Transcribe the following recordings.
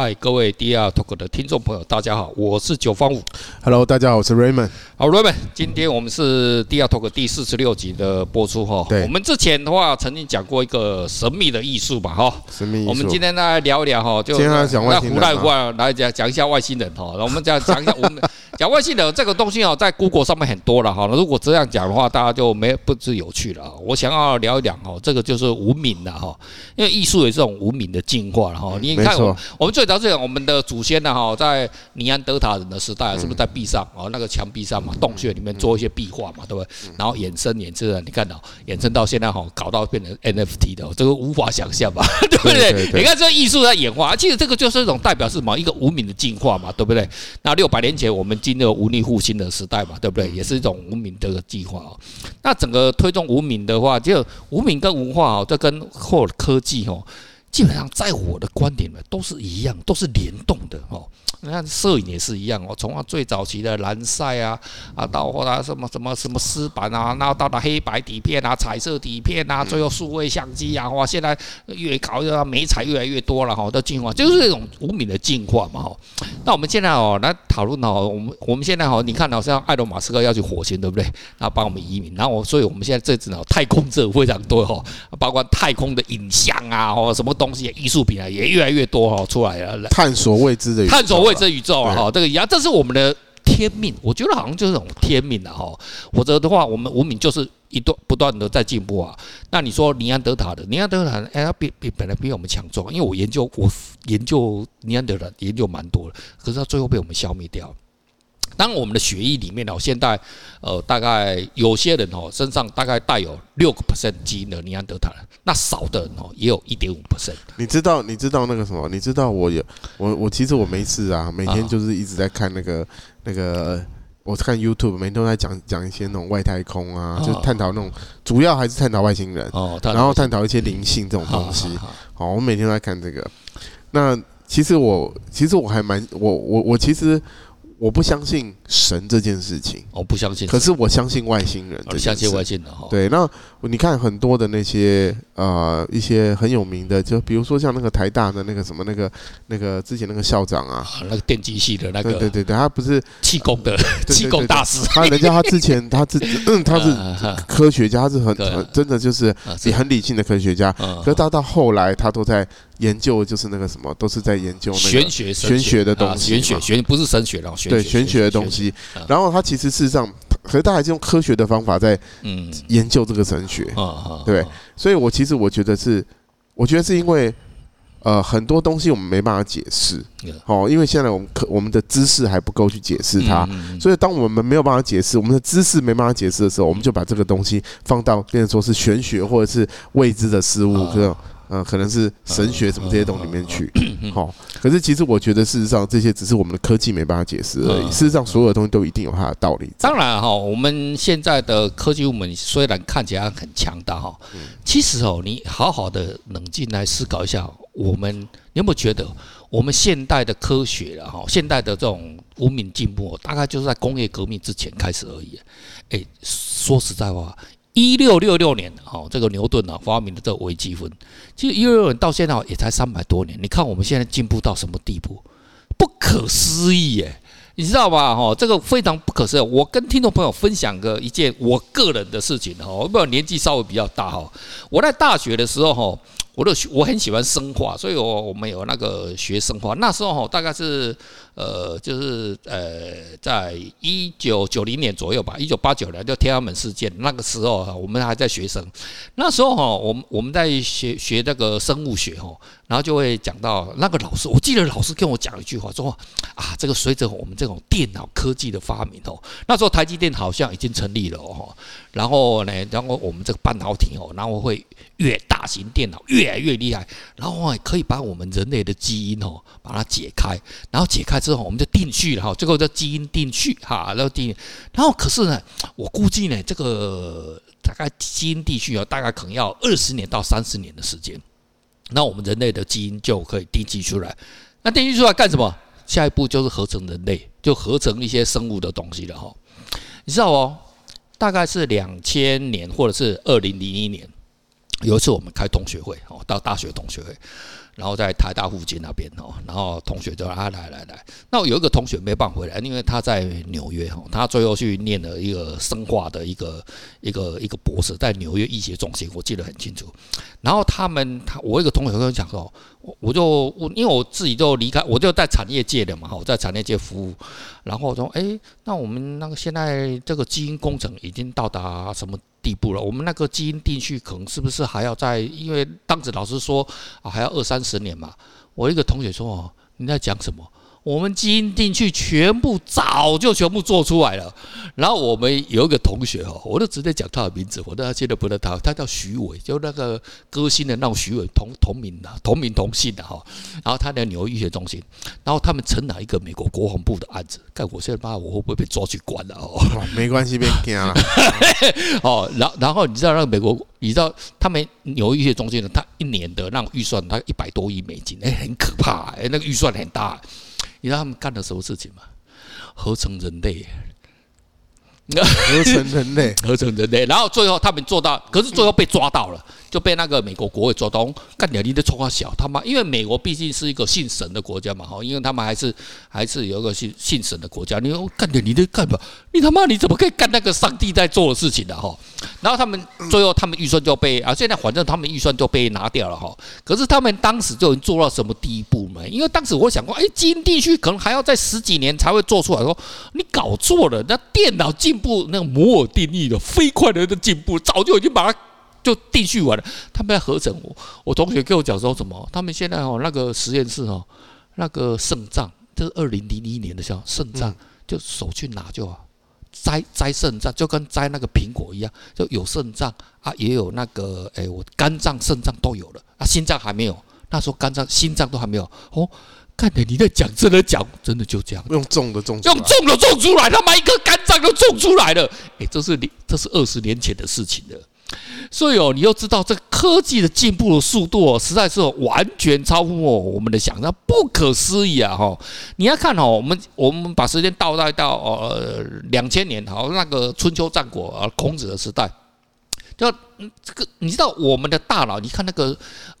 嗨，各位 DR Talk 的听众朋友，大家好，我是九方五。Hello，大家好，我是 Raymond。好，Raymond，今天我们是 DR Talk 第四十六集的播出哈。对。我们之前的话曾经讲过一个神秘的艺术吧哈。神秘艺术。我们今天来聊一聊哈，就来讲外星人。来讲讲一下外星人哈。我们讲讲一下我们讲外星人这个东西哦，在 Google 上面很多了哈。如果这样讲的话，大家就没不知有趣了。我想要聊一聊哦，这个就是无名的哈，因为艺术也是这种无名的进化了哈。你看，我们最早是讲我们的。祖先呢？哈，在尼安德塔人的时代，是不是在壁上哦，那个墙壁上嘛，洞穴里面做一些壁画嘛，对不对？然后衍生衍生，你看到衍生到现在哈，搞到变成 NFT 的，这个无法想象吧？对不对？你看这艺术在演化，其实这个就是一种代表是某一个无名的进化嘛，对不对？那六百年前我们经历了文艺复兴的时代嘛，对不对？也是一种无名的计划哦。那整个推动无名的话，就无名跟文化哦，这跟后科技哦。基本上，在我的观点呢，都是一样，都是联动的哦。你看摄影也是一样哦，从啊最早期的蓝晒啊啊，到后来什么什么什么湿版啊，然后到了黑白底片啊、彩色底片啊，最后数位相机啊，哇，现在越搞越美彩越来越多了哈，都进化，就是这种无名的进化嘛哈。那我们现在哦来讨论哦，我们我们现在哦，你看好像埃隆马斯克要去火星，对不对？然后帮我们移民，然后所以我们现在这次呢，太空者非常多哈，包括太空的影像啊，哦什么东西艺术品啊，也越来越多哈出来了，探索未知的探索未知宇宙啊，哈，这个一样，这是我们的天命。我觉得好像就是这种天命了哈。否则的话，我们文明就是一段不断的在进步啊。那你说尼安德塔的，尼安德塔哎，他比比本来比我们强壮，因为我研究我研究尼安德塔研究蛮多的，可是他最后被我们消灭掉。当我们的血液里面哦，现在呃，大概有些人哦，身上大概带有六个 percent 基因的尼安德塔人，那少的人哦，也有一点五 percent。你知道，你知道那个什么？你知道我有我我其实我没事啊，每天就是一直在看那个那个，我看 YouTube，每天都在讲讲一些那种外太空啊，就探讨那种主要还是探讨外星人哦，然后探讨一些灵性这种东西。好，我每天都在看这个。那其实我其实我还蛮我我我其实。我不相信神这件事情，我不相信。可是我相信外星人，我相信外星人哈。对，那你看很多的那些呃一些很有名的，就比如说像那个台大的那个什么那个那个之前那个校长啊，那个电机系的那个，对对对，他不是气功的气功大师。他人家他之前他自己他是 科学家，他是很很真的就是也很理性的科学家。可是到到后来他都在。研究就是那个什么，都是在研究那个玄学、玄学的东西。玄学、玄不是神学了，对玄学的东西。然后他其实事实上，可是他还是用科学的方法在研究这个神学。对，所以我其实我觉得是，我觉得是因为呃很多东西我们没办法解释，哦，因为现在我们可我们的知识还不够去解释它，所以当我们没有办法解释，我们的知识没办法解释的时候，我们就把这个东西放到变成说是玄学或者是未知的事物这种。嗯，可能是神学什么这些东西里面去，好。可是其实我觉得，事实上这些只是我们的科技没办法解释而已。事实上，所有的东西都一定有它的道理。当然哈，我们现在的科技，部门虽然看起来很强大哈，其实哦，你好好的冷静来思考一下，我们你有没有觉得，我们现代的科学了哈，现代的这种文明进步，大概就是在工业革命之前开始而已。诶，说实在话。一六六六年，哦，这个牛顿啊发明的这个微积分，其实一六六年到现在也才三百多年。你看我们现在进步到什么地步？不可思议耶！你知道吧？哈，这个非常不可思议。我跟听众朋友分享个一件我个人的事情哈，我不知道年纪稍微比较大哈。我在大学的时候哈，我都我很喜欢生化，所以我我们有那个学生化。那时候，大概是。呃，就是呃，在一九九零年左右吧，一九八九年就天安门事件那个时候哈，我们还在学生，那时候哈，我们我们在学学那个生物学哈，然后就会讲到那个老师，我记得老师跟我讲一句话说啊，这个随着我们这种电脑科技的发明哦，那时候台积电好像已经成立了哦，然后呢，然后我们这个半导体哦，然后会越大型电脑越来越厉害，然后可以把我们人类的基因哦，把它解开，然后解开。之后我们就定序了哈，最后叫基因定序哈，然后定，然后可是呢，我估计呢，这个大概基因定序啊，大概可能要二十年到三十年的时间，那我们人类的基因就可以定序出来。那定序出来干什么？下一步就是合成人类，就合成一些生物的东西了哈。你知道哦，大概是两千年或者是二零零一年，有一次我们开同学会哦，到大学同学会。然后在台大附近那边哦，然后同学就啊来来来，那有一个同学没办法回来，因为他在纽约哈，他最后去念了一个生化的一个一个一个博士，在纽约医学中心，我记得很清楚。然后他们他我一个同学跟我讲说，我我就我因为我自己就离开，我就在产业界的嘛，我在产业界服务，然后我说哎，那我们那个现在这个基因工程已经到达什么地步了？我们那个基因定序可能是不是还要再？因为当时老师说啊，还要二三十年嘛。我一个同学说哦，你在讲什么？我们基因定序全部早就全部做出来了，然后我们有一个同学哈，我都直接讲他的名字，我都记得不得他，他叫徐伟，就那个歌星的那种徐伟，同同名的，同名同姓的哈。然后他在纽约医学中心，然后他们承揽一个美国国防部的案子，看我现在妈，我会不会被抓去关了哦？没关系，别惊了。哦，然后然后你知道那个美国，你知道他们纽约医学中心的，他一年的那种预算，他一百多亿美金，哎，很可怕，哎，那个预算很大。你知道他们干了什么事情吗？合成人类，合成人类，合成人类，然后最后他们做到，可是最后被抓到了。就被那个美国国会做东干掉，你的冲啊小他妈，因为美国毕竟是一个信神的国家嘛，哈，因为他们还是还是有一个信信神的国家，你说干掉你的干嘛？你他妈你怎么可以干那个上帝在做的事情的哈？然后他们最后他们预算就被啊，现在反正他们预算就被拿掉了哈。可是他们当时就已经做到什么地步嘛？因为当时我想过，哎，基因地区可能还要再十几年才会做出来，说你搞错了，那电脑进步那个摩尔定律的飞快的的进步，早就已经把它。就定序完了，他们在合成。我我同学跟我讲说什么？他们现在哦，那个实验室哦，那个肾脏，这是二零零一年的时候，肾脏就手去拿就好，摘摘肾脏就跟摘那个苹果一样，就有肾脏啊，也有那个哎，我肝脏、肾脏都有了啊，心脏还没有。那时候肝脏、心脏都还没有哦。看着你在讲，真的讲，真的就这样，用种的种，用种的种出来，他妈一个肝脏都种出来了。哎，这是你这是二十年前的事情了。所以哦，你要知道这科技的进步的速度哦，实在是完全超乎我我们的想象，不可思议啊！哈，你要看哦，我们我们把时间倒带到呃两千年，好，那个春秋战国啊，孔子的时代，就这个你知道我们的大脑，你看那个，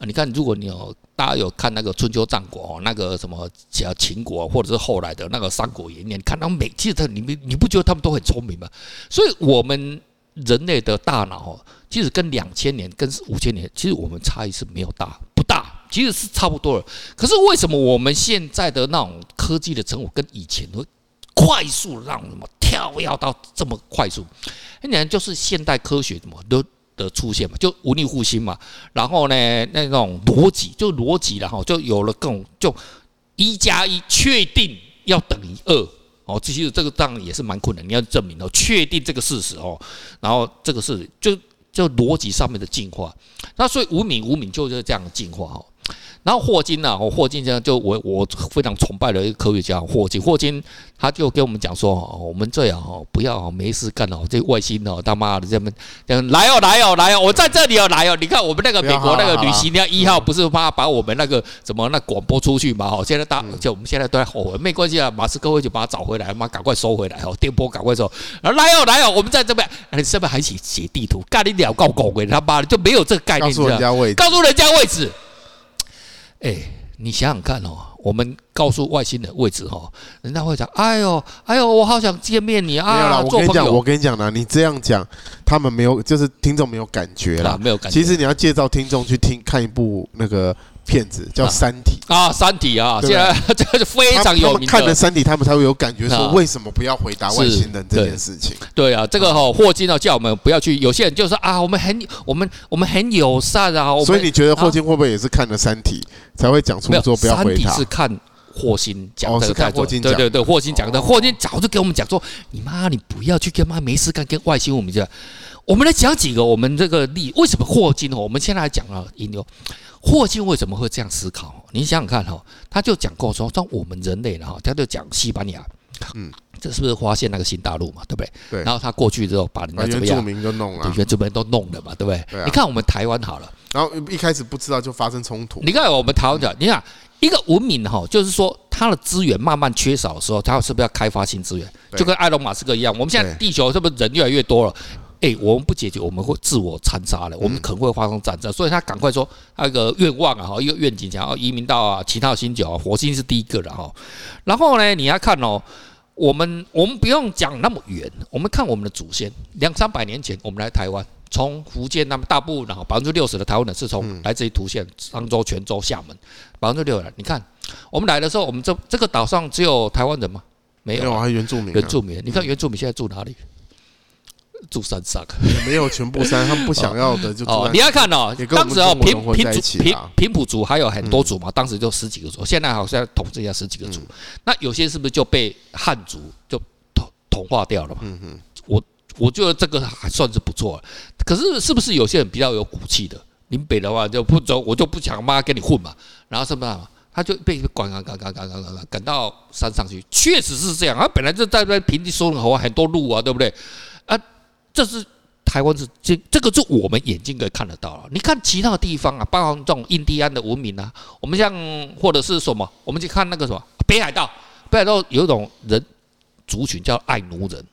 你看如果你有大家有看那个春秋战国哦，那个什么像秦国或者是后来的那个三国演义，你看到每其实他你们你不觉得他们都很聪明吗？所以我们人类的大脑哦。其实跟两千年、跟五千年，其实我们差异是没有大，不大，其实是差不多了。可是为什么我们现在的那种科技的成果跟以前会快速让什么跳跃到这么快速？很简单，就是现代科学什么的的出现嘛，就无力复兴嘛。然后呢，那种逻辑就逻辑然后，就有了更就一加一确定要等于二哦。其实这个当然也是蛮困难，你要证明哦，确定这个事实哦。然后这个是就。就逻辑上面的进化，那所以无名无名就是这样的进化哦。然后霍金呢，霍金这样就我我非常崇拜的一个科学家霍金，霍金他就跟我们讲说哦，我们这样哦，不要没事干哦，这外星哦，他妈的这么来哦来哦来哦，我在这里哦来哦，你看我们那个美国那个旅行家一号不是怕把我们那个怎么那广播出去嘛？哦，现在大就我们现在都在后悔，没关系啊，马斯克会就把它找回来，妈赶快收回来哦，电波赶快收，来哦来哦，我们在这边，你上面还写写地图，干你鸟告狗鬼他妈的就没有这个概念，告诉人家位置，告诉人家位置。哎，你想想看哦，我们告诉外星人位置哦，人家会讲，哎呦，哎呦，我好想见面你啊！没有啦，我跟你讲，我跟你讲呢，你这样讲，他们没有，就是听众没有感觉啦，没有感觉。其实你要介绍听众去听看一部那个。片子叫《三体》啊，《三体》啊，现在 这个是非常有名的。看了《三体》，他们才会有感觉，说为什么不要回答外星人这件事情？对啊，这个哈霍金呢叫我们不要去。有些人就说啊，我们很我们我们很友善啊。所以你觉得霍金会不会也是看了《三体》才会讲出说不要回答？三体是看霍金讲的，是看霍金讲。对对对，霍金讲的，霍金早就给我们讲说，你妈你不要去跟妈没事干跟外星我们讲。我们来讲几个我们这个例，为什么霍金哦？我们现在来讲啊，引流。霍金为什么会这样思考？你想想看哈，他就讲过说，像我们人类的哈，他就讲西班牙，嗯，这是不是发现那个新大陆嘛？对不对？对。然后他过去之后，把人家怎么样？原住民都弄了，原住民都弄了嘛，对不对？对啊。你看我们台湾好了，然后一开始不知道就发生冲突。你看我们台湾讲，你看一个文明哈，就是说它的资源慢慢缺少的时候，它是不是要开发新资源？就跟埃隆·马斯克一样，我们现在地球是不是人越来越多了？哎，我们不解决，我们会自我残杀了，我们可能会发生战争。所以他赶快说那个愿望啊，哈，一个愿景，想要移民到啊其他星球啊，火星是第一个的哈。然后呢，你要看哦，我们我们不用讲那么远，我们看我们的祖先，两三百年前我们来台湾，从福建那么大部分，然后百分之六十的台湾人是从来自于图县、漳州、泉州、厦门，百分之六十。你看我们来的时候，我们这这个岛上只有台湾人吗？没有，还有原住民。原住民，你看原住民现在住哪里？住山上，没有全部山，他们不想要的就哦。你要看哦，当时哦平平族平平埔族还有很多族嘛，当时就十几个族，现在好像统治一下十几个族。那有些是不是就被汉族就同同化掉了嘛？嗯嗯，我我觉得这个还算是不错。可是是不是有些人比较有骨气的？林北的话就不走，我就不想妈跟你混嘛。然后什么？他就被赶赶赶赶赶赶赶赶到山上去，确实是这样。他本来就在那平地收了很多路啊，对不对？这是台湾是这这个，是我们眼睛可以看得到了。你看其他地方啊，包括这种印第安的文明啊，我们像或者是什么，我们去看那个什么北海道，北海道有一种人族群叫爱奴人，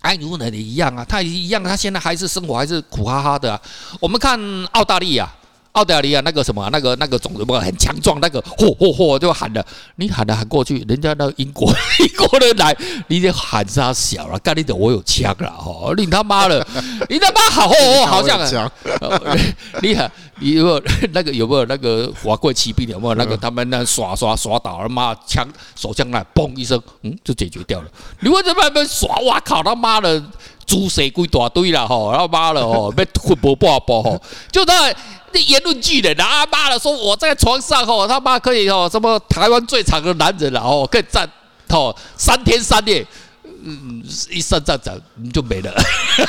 爱奴人也一样啊，他也一样，他现在还是生活还是苦哈哈的啊。我们看澳大利亚。澳大利亚那个什么，那个那个种什么很强壮，那个嚯嚯嚯就喊了，你喊了喊过去，人家那个英国 英国人来，你得喊他小了，干你的我有枪了哈，你他妈的，你他妈好哦，好像啊，你喊你有没有那个有没有那个华贵骑兵有没有那个他们那耍耍耍倒了妈枪手枪那嘣一声，嗯就解决掉了，你为什么还没耍？哇靠他妈的，猪蛇归大堆了哈，他妈的吼，被混不爆爆哈，就在。那言论巨人啊，妈的，说我在床上哦，他妈可以哦，什么台湾最长的男人了哦，可以站哦三天三夜，嗯，一上战场你就没了，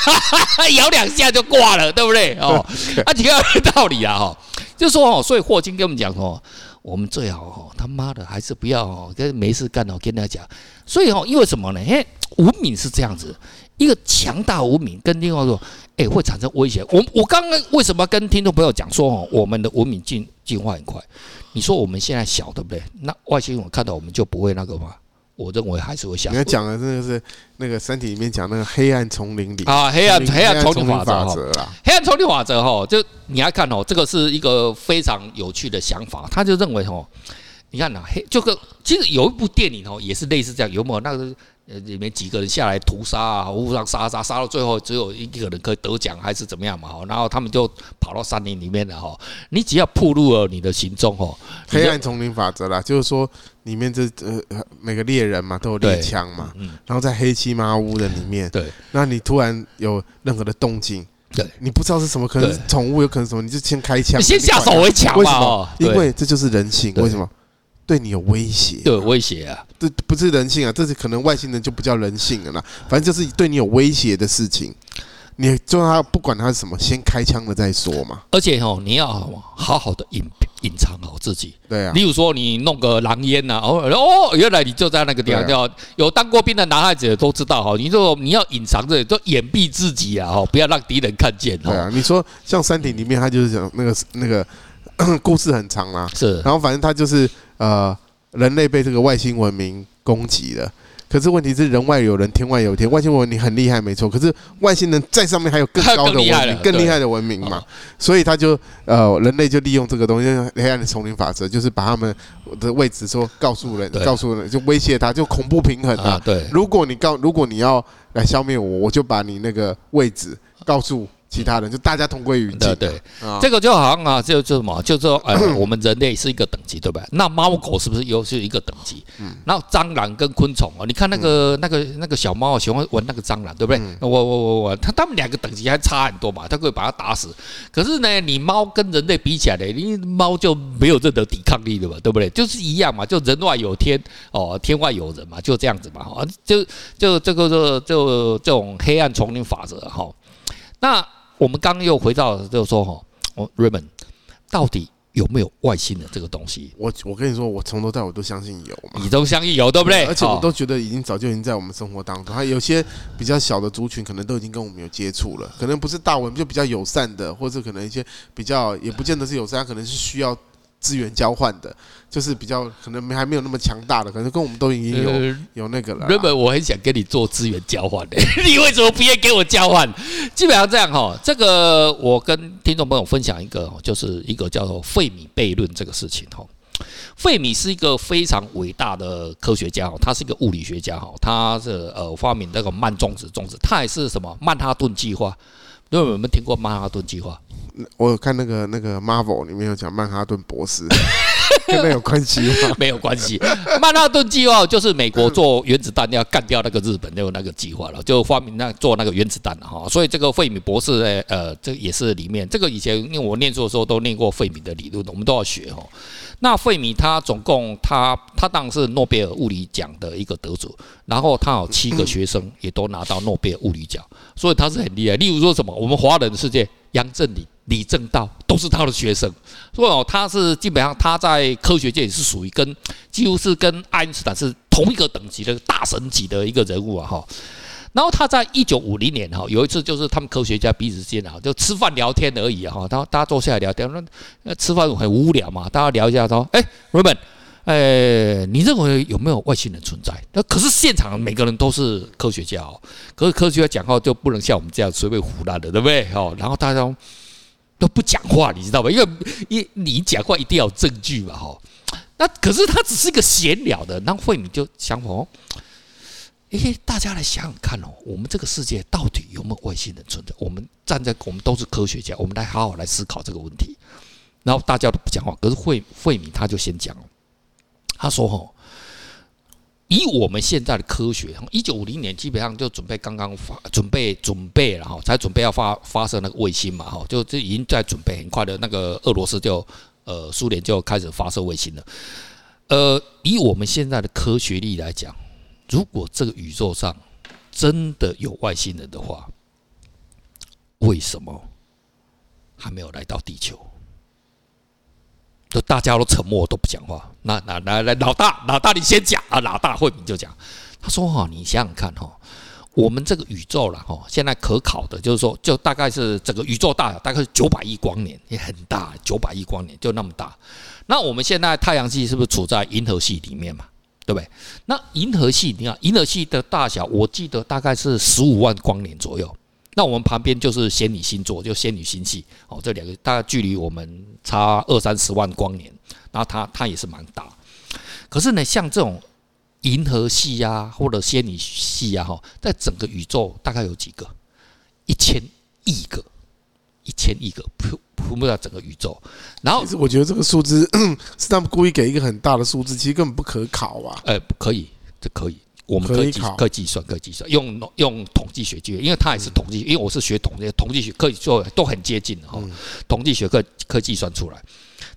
摇两下就挂了，对不对哦？啊，几个道理啊哈，就说哦，所以霍金跟我们讲哦，我们最好哦，他妈的还是不要哦，跟没事干哦，跟他讲，所以哦，因为什么呢？嘿，文明是这样子。一个强大文明跟另外一个，哎，会产生威胁。我我刚刚为什么跟听众朋友讲说哦，我们的文明进进化很快？你说我们现在小，对不对？那外星人看到我们就不会那个吗？我认为还是会想。你要讲的真的是那个《三体》里面讲那个黑暗丛林里啊，黑暗黑暗丛林法则啊，黑暗丛林法则哈，就你要看哦，这个是一个非常有趣的想法。他就认为哦，你看呐，黑就个其实有一部电影哦，也是类似这样，有没有那个？呃，里面几个人下来屠杀啊，互相杀杀杀到最后只有一个人可以得奖，还是怎么样嘛？哈，然后他们就跑到山林里面了哈。你只要暴露了你的行踪哦，黑暗丛林法则啦，就是说里面这呃每个猎人嘛都有猎枪嘛，嗯，然后在黑漆麻乌的里面，对，那你突然有任何的动静，对，你不知道是什么，可能是宠物，有可能什么，你就先开枪，你先下手为强嘛，为什么？因为这就是人性，为什么？对你有威胁，对威胁啊！这不是人性啊，这是可能外星人就不叫人性了啦。反正就是对你有威胁的事情，你就让他不管他是什么，先开枪了再说嘛。而且哦，你要好好的隐隐藏好自己。对啊，例如说你弄个狼烟呐，哦哦，原来你就在那个地方。叫有当过兵的男孩子都知道哈，你就你要隐藏着，就掩蔽自己啊，哈，不要让敌人看见。对啊，你说像《山顶》里面，他就是讲那个那个。故事很长啊，是，然后反正他就是呃，人类被这个外星文明攻击了，可是问题是人外有人，天外有天，外星文明很厉害没错，可是外星人在上面还有更高的文明，更厉害的文明嘛，所以他就呃，人类就利用这个东西，黑暗的丛林法则，就是把他们的位置说告诉人，告诉人就威胁他，就恐怖平衡啊，对，如果你告，如果你要来消灭我，我就把你那个位置告诉。其他人就大家同归于尽。对对，这个就好像啊，就就什么，就说呃，我们人类是一个等级，对不对？那猫狗是不是又是一个等级？嗯。然后蟑螂跟昆虫哦，你看那个那个那个小猫喜欢闻那个蟑螂，对不对？我我我我，它它们两个等级还差很多嘛，它可以把它打死。可是呢，你猫跟人类比起来呢，你猫就没有任何抵抗力的嘛，对不对？就是一样嘛，就人外有天哦，天外有人嘛，就这样子嘛。就就这个就就这种黑暗丛林法则哈。那。我们刚刚又回到，就是说哈，我 Raymond 到底有没有外星的这个东西？我我跟你说，我从头到尾都相信有嘛。你都相信有，对不对？而且我都觉得已经早就已经在我们生活当中，还有些比较小的族群，可能都已经跟我们有接触了。可能不是大文，就比较友善的，或者可能一些比较也不见得是友善，可能是需要。资源交换的，就是比较可能还没有那么强大的，可能跟我们都已经有、呃、有那个了。原本我很想跟你做资源交换的，你为什么不愿意给我交换？基本上这样哈。这个我跟听众朋友分享一个，就是一个叫做费米悖论这个事情哈。费米是一个非常伟大的科学家，他是一个物理学家哈，他是呃发明那个慢中子中子，他也是什么曼哈顿计划。有没有听过曼哈顿计划？我有看那个那个 Marvel 里面有讲曼哈顿博士。跟那有关系吗？没有关系。曼哈顿计划就是美国做原子弹要干掉那个日本的那个计划了，就发明那做那个原子弹哈。所以这个费米博士呢，呃，这也是里面这个以前因为我念书的时候都念过费米的理论，我们都要学哈。那费米他总共他他当然是诺贝尔物理奖的一个得主，然后他有七个学生也都拿到诺贝尔物理奖，所以他是很厉害。例如说什么，我们华人世界杨振宁。李政道都是他的学生，所以哦，他是基本上他在科学界也是属于跟几乎是跟爱因斯坦是同一个等级的大神级的一个人物啊哈。然后他在一九五零年哈有一次就是他们科学家彼此之间啊就吃饭聊天而已哈，他大家坐下来聊天，那吃饭很无聊嘛，大家聊一下说，哎，Raymond，哎，你认为有没有外星人存在？那可是现场每个人都是科学家哦，可是科学家讲话就不能像我们这样随便胡乱的，对不对？哦，然后大家。都不讲话，你知道吧？因为一你讲话一定要有证据嘛，哈。那可是他只是一个闲聊的，那费米就想哦，诶，大家来想想看哦，我们这个世界到底有没有外星人存在？我们站在我们都是科学家，我们来好好来思考这个问题。然后大家都不讲话，可是费费米他就先讲了，他说哦。以我们现在的科学，一九五零年基本上就准备刚刚发准备准备了哈，才准备要发发射那个卫星嘛哈，就这已经在准备，很快的那个俄罗斯就呃苏联就开始发射卫星了。呃，以我们现在的科学力来讲，如果这个宇宙上真的有外星人的话，为什么还没有来到地球？就大家都沉默，都不讲话。那那来来，老大老大，你先讲啊！老大惠民就讲，他说哈，你想想看哈，我们这个宇宙了哈，现在可考的就是说，就大概是整个宇宙大小大概是九百亿光年，也很大，九百亿光年就那么大。那我们现在太阳系是不是处在银河系里面嘛？对不对？那银河系你看，银河系的大小，我记得大概是十五万光年左右。那我们旁边就是仙女星座，就仙女星系哦，这两个大概距离我们差二三十万光年，然后它它也是蛮大。可是呢，像这种银河系呀，或者仙女系呀，哈，在整个宇宙大概有几个？一千亿个，一千亿个铺铺布在整个宇宙。然后，其实我觉得这个数字 是他们故意给一个很大的数字，其实根本不可考啊。哎，可以，这可以。我们可以计可以计算，可以计算，用用统计学计，因为它也是统计，因为我是学统计，统计学可以做都很接近的哈。统计学可可以计算出来，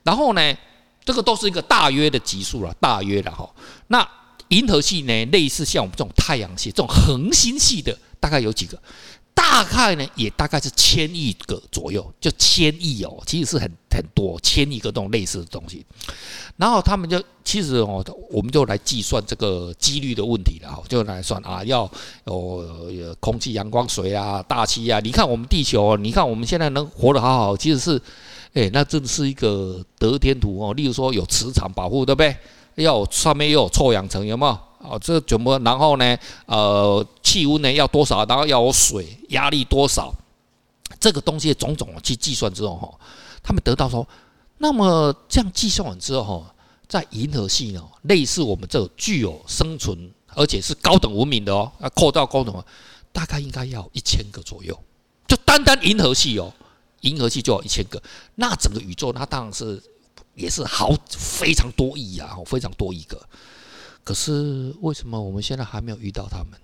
然后呢，这个都是一个大约的级数了，大约的哈。那银河系呢，类似像我们这种太阳系这种恒星系的，大概有几个？大概呢，也大概是千亿个左右，就千亿哦，其实是很很多千亿个这种类似的东西。然后他们就其实哦，我们就来计算这个几率的问题了哈，就来算啊，要有空气、阳光、水啊、大气啊。你看我们地球，你看我们现在能活得好好，其实是，哎，那真的是一个得天独厚。例如说有磁场保护，对不对？要上面又有臭氧层，有没有？哦，这怎么？然后呢？呃，气温呢要多少？然后要有水，压力多少？这个东西种种去计算之后哈，他们得到说，那么这样计算完之后哈，在银河系呢，类似我们这具有生存而且是高等文明的哦，啊，扩到高等，大概应该要一千个左右。就单单银河系哦，银河系就要一千个，那整个宇宙那当然是也是好非常多亿啊，非常多亿个。可是为什么我们现在还没有遇到他们？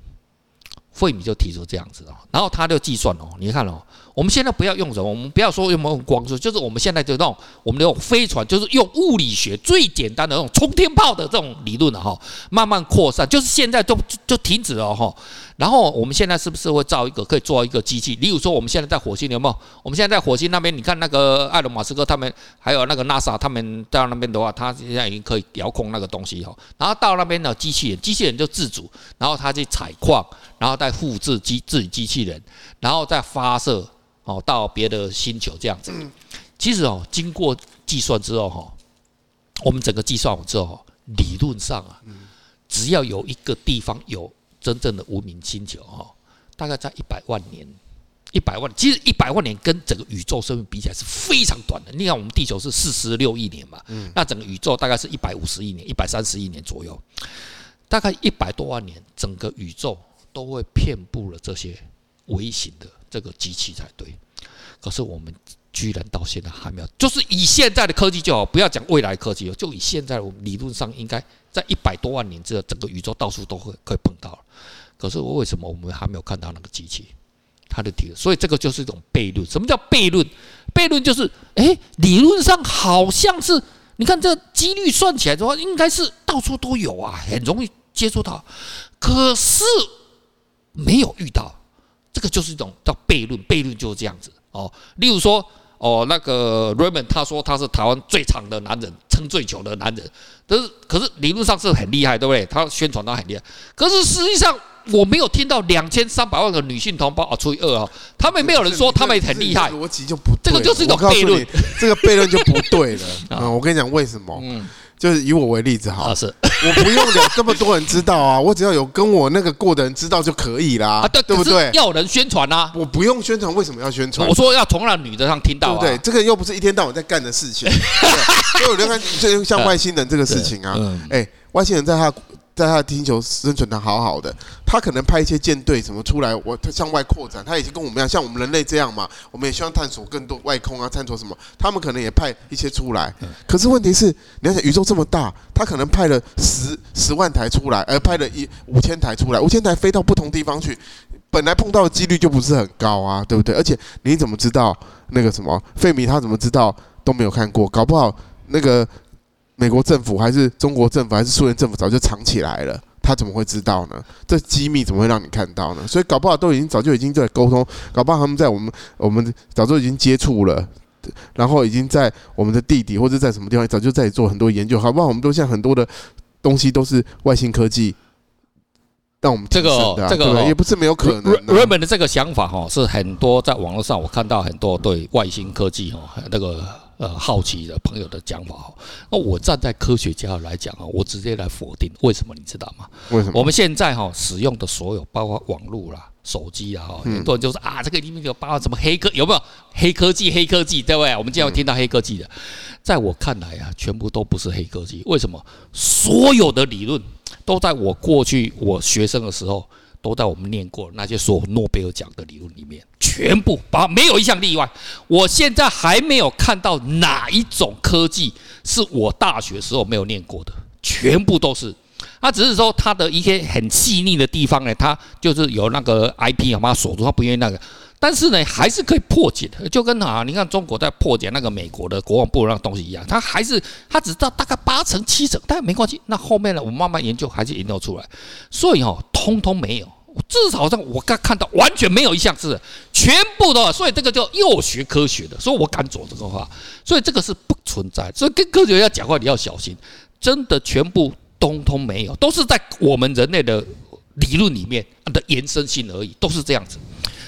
费米就提出这样子哦，然后他就计算哦，你看哦。我们现在不要用什么，我们不要说用没有光速，就是我们现在就那种我们那种飞船，就是用物理学最简单的那种冲天炮的这种理论了哈，慢慢扩散，就是现在就就停止了哈。然后我们现在是不是会造一个可以做一个机器？例如说我们现在在火星有没有？我们现在在火星那边，你看那个埃隆马斯克他们，还有那个 NASA 他们到那边的话，他现在已经可以遥控那个东西哈。然后到那边的机器人，机器人就自主，然后他去采矿，然后再复制机自己机器人，然后再发射。哦，到别的星球这样子，其实哦，经过计算之后哈，我们整个计算完之后，理论上啊，只要有一个地方有真正的无名星球哈，大概在一百万年一百万，其实一百万年跟整个宇宙生命比起来是非常短的。你看我们地球是四十六亿年嘛，那整个宇宙大概是一百五十亿年、一百三十亿年左右，大概一百多万年，整个宇宙都会遍布了这些微型的这个机器才对。可是我们居然到现在还没有，就是以现在的科技就好，不要讲未来科技了，就以现在我们理论上应该在一百多万年之后，整个宇宙到处都会可以碰到。可是我为什么我们还没有看到那个机器？它的体，所以这个就是一种悖论。什么叫悖论？悖论就是，诶，理论上好像是，你看这几率算起来的话，应该是到处都有啊，很容易接触到，可是没有遇到，这个就是一种叫悖论。悖论就是这样子哦。例如说，哦，那个 Raymond 他说他是台湾最长的男人，撑最久的男人，可是可是理论上是很厉害，对不对？他宣传他很厉害，可是实际上。我没有听到两千三百万个女性同胞啊，除以二啊，他们没有人说他们很厉害，逻辑就不对，这个就是一种悖论，这个悖论就不对了 啊！我跟你讲为什么？嗯，就是以我为例子哈，是，我不用有这么多人知道啊，我只要有跟我那个过的人知道就可以啦，对对不对？要人宣传啊，我不用宣传，为什么要宣传？我说要从那女的上听到，对不对？这个又不是一天到晚在干的事情，所以我就看，就像外星人这个事情啊，哎，外星人在他。在他的星球生存的好好的，他可能派一些舰队什么出来，我他向外扩展，他已经跟我们一样，像我们人类这样嘛，我们也希望探索更多外空啊，探索什么，他们可能也派一些出来。可是问题是，你要想宇宙这么大，他可能派了十十万台出来，而派了一五千台出来，五千台飞到不同地方去，本来碰到的几率就不是很高啊，对不对？而且你怎么知道那个什么费米他怎么知道都没有看过，搞不好那个。美国政府还是中国政府还是苏联政府早就藏起来了，他怎么会知道呢？这机密怎么会让你看到呢？所以搞不好都已经早就已经在沟通，搞不好他们在我们我们早就已经接触了，然后已经在我们的地底或者在什么地方早就在做很多研究，好不好？我们都像很多的东西都是外星科技，让我们这个这个也不是没有可能。Raymond 的这个想法哈，是很多在网络上我看到很多对外星科技哈那个。呃，好奇的朋友的讲法哈，那我站在科学家来讲啊，我直接来否定，为什么你知道吗？为什么？我们现在哈使用的所有，包括网络啦、手机啊，哈，很多人就说啊，这个里面有包括什么黑科，有没有黑科技？黑科技对不对？我们经常听到黑科技的，在我看来啊，全部都不是黑科技。为什么？所有的理论都在我过去我学生的时候。都在我们念过那些所诺贝尔奖的理论里面，全部把没有一项例外。我现在还没有看到哪一种科技是我大学时候没有念过的，全部都是。他只是说他的一些很细腻的地方呢，他就是有那个 IP 把它锁住，他不愿意那个。但是呢，还是可以破解的，就跟啊，你看中国在破解那个美国的国防部那个东西一样，他还是他只知道大概八成七成，但没关系。那后面呢，我慢慢研究，还是研究出来。所以哦，通通没有，至少上我刚看到完全没有一项是全部的，所以这个叫又学科学的，所以我敢走这个话，所以这个是不存在。所以跟科学家讲话你要小心，真的全部通通没有，都是在我们人类的理论里面的延伸性而已，都是这样子。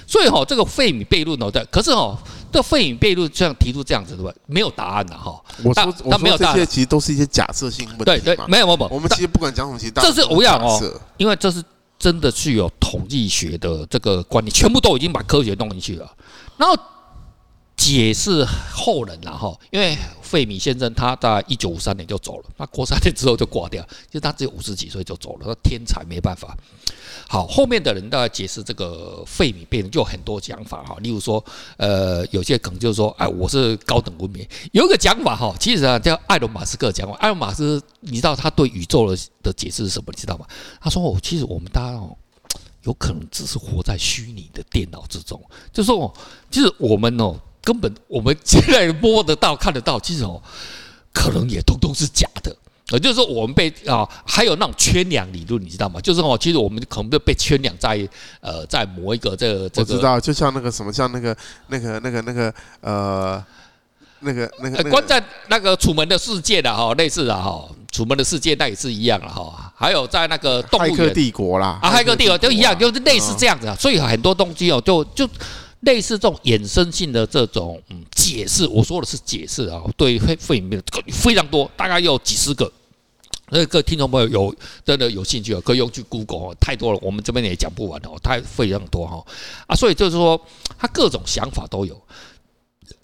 所以哈，这个费米悖论哦，对，可是哈，这费米悖论这样提出这样子的，没有答案的哈。我说，我说这些其实都是一些假设性问题。对对，没有没有，我们其实不管讲什么，其实这是无样哦，因为这是真的具有统计学的这个观念，全部都已经把科学弄进去了，然后。解释后人了哈，因为费米先生他在一九五三年就走了，那过三年之后就挂掉，就他只有五十几岁就走了，他天才没办法。好，后面的人都在解释这个费米悖论，就有很多讲法哈，例如说，呃，有些可能就是说，哎，我是高等文明。有一个讲法哈，其实啊叫艾伦马斯克讲法，艾伦马斯，你知道他对宇宙的的解释是什么？你知道吗？他说哦，其实我们大家哦，有可能只是活在虚拟的电脑之中，就说哦，其实我们哦。根本我们现在摸得到、看得到，其实哦，可能也通通是假的。呃，就是说我们被啊，还有那种圈养理论，你知道吗？就是哦，其实我们可能被被圈养在呃，在某一个这个这个。我知道，就像那个什么，像那个那个那个那个呃，那个那个关在那个楚门的世界的哈，类似的哈，楚门的世界那也是一样了哈。还有在那个动物园，骇客帝国啦，啊，骇客帝国都一样，就是类似这样子啊。所以很多东西哦，就就。类似这种衍生性的这种嗯解释，我说的是解释啊，对费费米的非常多，大概有几十个那各位听众朋友有真的有兴趣啊，可以用去 Google 哦，太多了，我们这边也讲不完哦，太非常多哈啊，所以就是说他各种想法都有。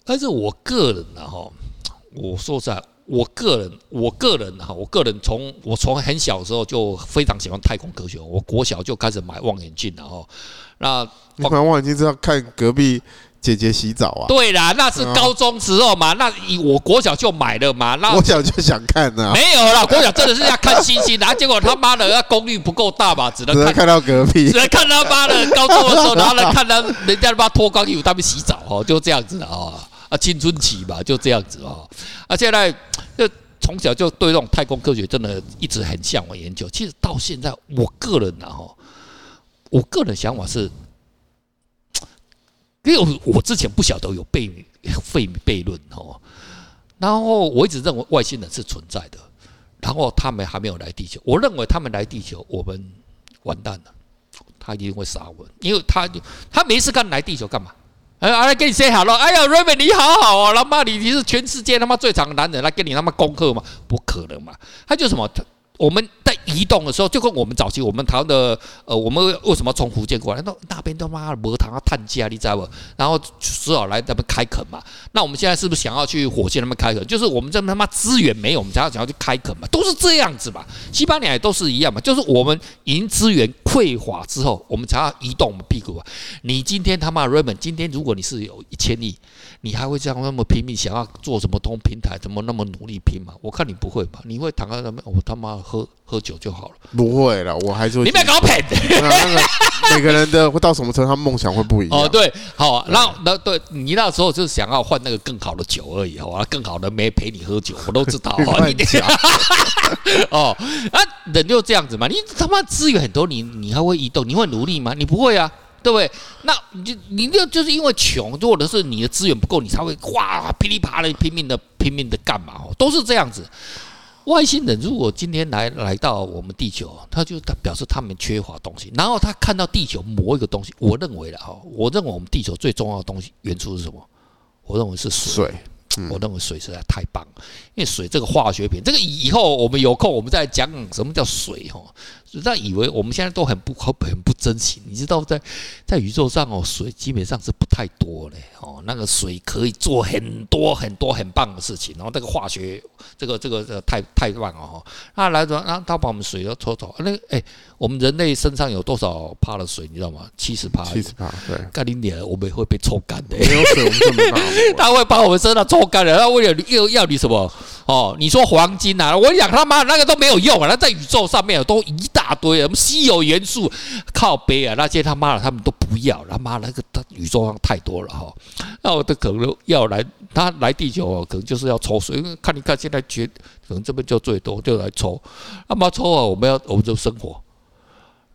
但是我个人呢哈，我说实在，我个人，我个人哈，我个人从我从很小的时候就非常喜欢太空科学，我国小就开始买望远镜了哈。那你买望远镜是要看隔壁姐姐洗澡啊？对啦，那是高中时候嘛。那我国小就买了嘛。那国小就想看呢？没有啦，国小真的是要看星星，然后结果他妈的那功率不够大嘛，只能看，看到隔壁，只能看他妈的高中的时候，然后呢看他人家他妈脱光衣服他们洗澡哦，就这样子啊。啊，青春期吧，就这样子啊。啊，现在就从小就对这种太空科学真的一直很向往研究。其实到现在，我个人呢，哈，我个人想法是，因为我之前不晓得有悖悖悖论哦，然后我一直认为外星人是存在的，然后他们还没有来地球。我认为他们来地球，我们完蛋了，他一定会杀我，因为他他没事干来地球干嘛？哎，来跟你 say hello。哎呀，Raymond 你好好哦，他妈你你是全世界他妈最长的男人，来跟你他妈功课吗？不可能嘛，他就什么。我们移动的时候，就跟我们早期我们台湾的呃，我们为什么从福建过来？那那边他妈没糖啊，碳基啊，你知道不？然后只好来那边开垦嘛。那我们现在是不是想要去火星那边开垦？就是我们这他妈资源没有，我们才要想要去开垦嘛，都是这样子嘛。西班牙也都是一样嘛，就是我们已经资源匮乏之后，我们才要移动我们屁股啊。你今天他妈 Raymond，今天如果你是有一千亿。你还会这样那么拼命想要做什么通平台？怎么那么努力拼嘛？我看你不会吧？你会躺在那边，我他妈喝喝酒就好了。不会了，我还是会。你别搞骗！每个人的会到什么程度，他梦想会不一样。哦，对，好，那那对你那时候就是想要换那个更好的酒而已，好啊？更好的没陪你喝酒，我都知道。哦，啊，人就这样子嘛。你他妈资源很多，你你还会移动？你会努力吗？你不会啊。对不对？那你就你就就是因为穷，或者是你的资源不够，你才会哇噼里啪啦拼命的拼命的干嘛？哦，都是这样子。外星人如果今天来来到我们地球，他就他表示他们缺乏东西，然后他看到地球某一个东西，我认为了哈，我认为我们地球最重要的东西元素是什么？我认为是水。水我认为水实在太棒，因为水这个化学品，这个以后我们有空我们再讲什么叫水哈。实在以为我们现在都很不很不珍惜，你知道在在宇宙上哦，水基本上是不太多嘞哦。那个水可以做很多很多很棒的事情，然后那个化学这个这个这个太太棒了哈。那来着，那他把我们水都抽走。那个哎，我们人类身上有多少趴的水，你知道吗？七十趴。七十趴，对。干你脸，我们会被抽干的。没有水，我们就没办法。他会把我们身上抽干的。他为了又要你什么？哦，你说黄金啊？我讲他妈那个都没有用啊！那在宇宙上面都一大大堆什么稀有元素，靠北啊！那些他妈的他们都不要，他妈那个他宇宙上太多了哈。那我的可能要来，他来地球啊可能就是要抽水，因为看你看现在绝可能这边就最多就来抽，他妈抽啊！我们要我们就生活。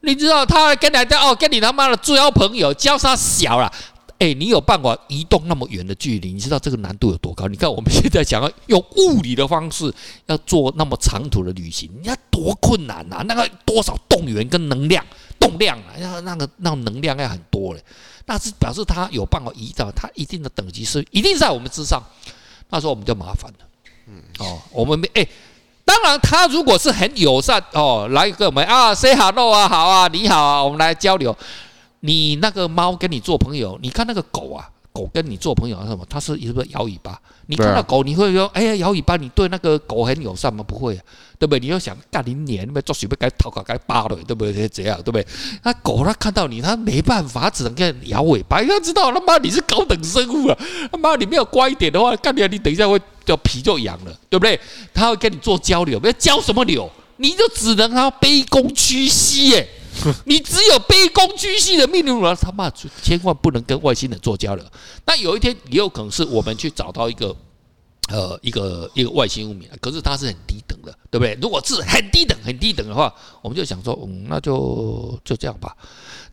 你知道他跟你讲哦，跟你他妈的交朋友交啥小了？哎，你有办法移动那么远的距离？你知道这个难度有多高？你看我们现在想要用物理的方式要做那么长途的旅行，你要多困难呐！那个多少动员跟能量动量啊，要那个那能量要很多嘞。那是表示他有办法移到他一定的等级是一定在我们之上，那时候我们就麻烦了。嗯，哦，我们没哎，当然他如果是很友善哦，来跟我们啊，say hello 啊，好啊，你好啊，我们来交流。你那个猫跟你做朋友，你看那个狗啊，狗跟你做朋友是什么？它是是不是摇尾巴？你看到狗，你会说，哎呀，摇尾巴，你对那个狗很友善吗？不会啊，对不对？你要想干你脸，那边做水不该讨搞该扒了，对不对？这样对不对？那狗它看到你，它没办法，只能跟摇尾巴。它知道他妈你是高等生物啊，他妈你没有乖一点的话，干你你等一下会就皮就痒了，对不对？它会跟你做交流，要交什么流？你就只能他卑躬屈膝耶。你只有卑躬屈膝的命令了，他妈千万不能跟外星人做交流。那有一天也有可能是我们去找到一个，呃，一个一个外星文明，可是它是很低等的，对不对？如果是很低等、很低等的话，我们就想说，嗯，那就就这样吧。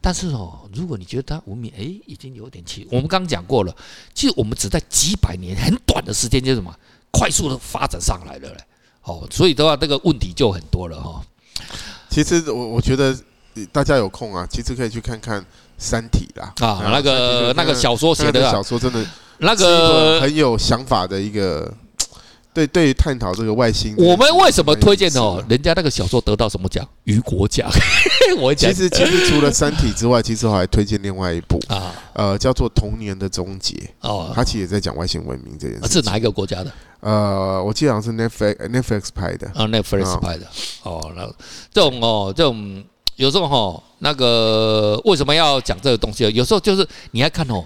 但是哦，如果你觉得它文明，哎，已经有点奇，我们刚刚讲过了，其实我们只在几百年很短的时间，就什么快速的发展上来了嘞。哦，所以的话，这个问题就很多了哈。其实我我觉得。大家有空啊，其实可以去看看《三体》啦。啊，那个那个小说写的小说真的，那个很有想法的一个对，对于探讨这个外星，我们为什么推荐哦？人家那个小说得到什么奖？雨果奖。我其实其实除了《三体》之外，其实我还推荐另外一部啊，呃，叫做《童年的终结》哦，他其实也在讲外星文明这件事。是哪一个国家的？呃，我记得好像是 Netflix Netflix 拍的啊，Netflix 拍的。哦，那这种哦，这种有时候哈，那个为什么要讲这个东西？有时候就是你要看哦，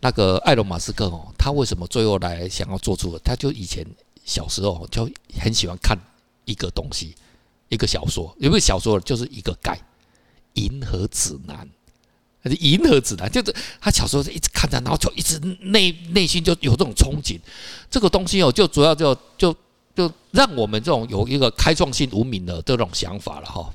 那个艾隆马斯克哦，他为什么最后来想要做出？他就以前。小时候就很喜欢看一个东西，一个小说，有没有小说？就是一个盖《银河指南》，《银河指南》？就是他小时候一直看着，然后就一直内内心就有这种憧憬。这个东西哦，就主要就就就让我们这种有一个开创性无名的这种想法了哈。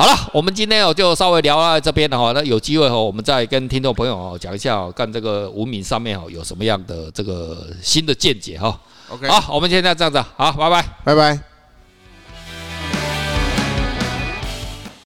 好了，我们今天哦就稍微聊到这边了哈。那有机会哦，我们再跟听众朋友哦讲一下哦，看这个文明上面哦有什么样的这个新的见解哈。OK，好，我们现在这样子，好，拜拜，拜拜。